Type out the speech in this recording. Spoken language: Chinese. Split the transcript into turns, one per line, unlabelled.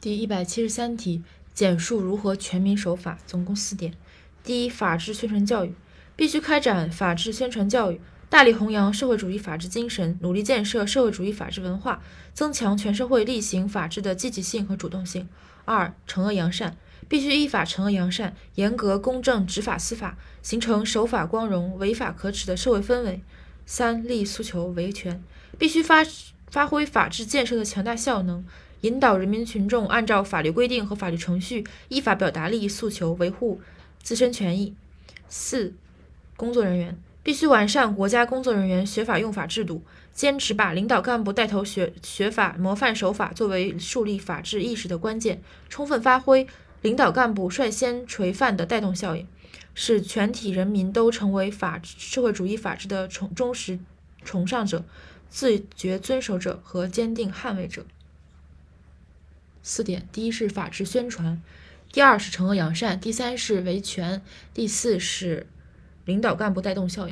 第一百七十三题，简述如何全民守法，总共四点。第一，法治宣传教育，必须开展法治宣传教育，大力弘扬社会主义法治精神，努力建设社会主义法治文化，增强全社会力行法治的积极性和主动性。二，惩恶扬善，必须依法惩恶扬善，严格公正执法司法，形成守法光荣、违法可耻的社会氛围。三，立诉求维权，必须发发挥法治建设的强大效能。引导人民群众按照法律规定和法律程序依法表达利益诉求，维护自身权益。四、工作人员必须完善国家工作人员学法用法制度，坚持把领导干部带头学学法、模范守法作为树立法治意识的关键，充分发挥领导干部率先垂范的带动效应，使全体人民都成为法社会主义法治的崇忠实崇尚者、自觉遵守者和坚定捍卫者。四点：第一是法治宣传，第二是惩恶扬善，第三是维权，第四是领导干部带动效应。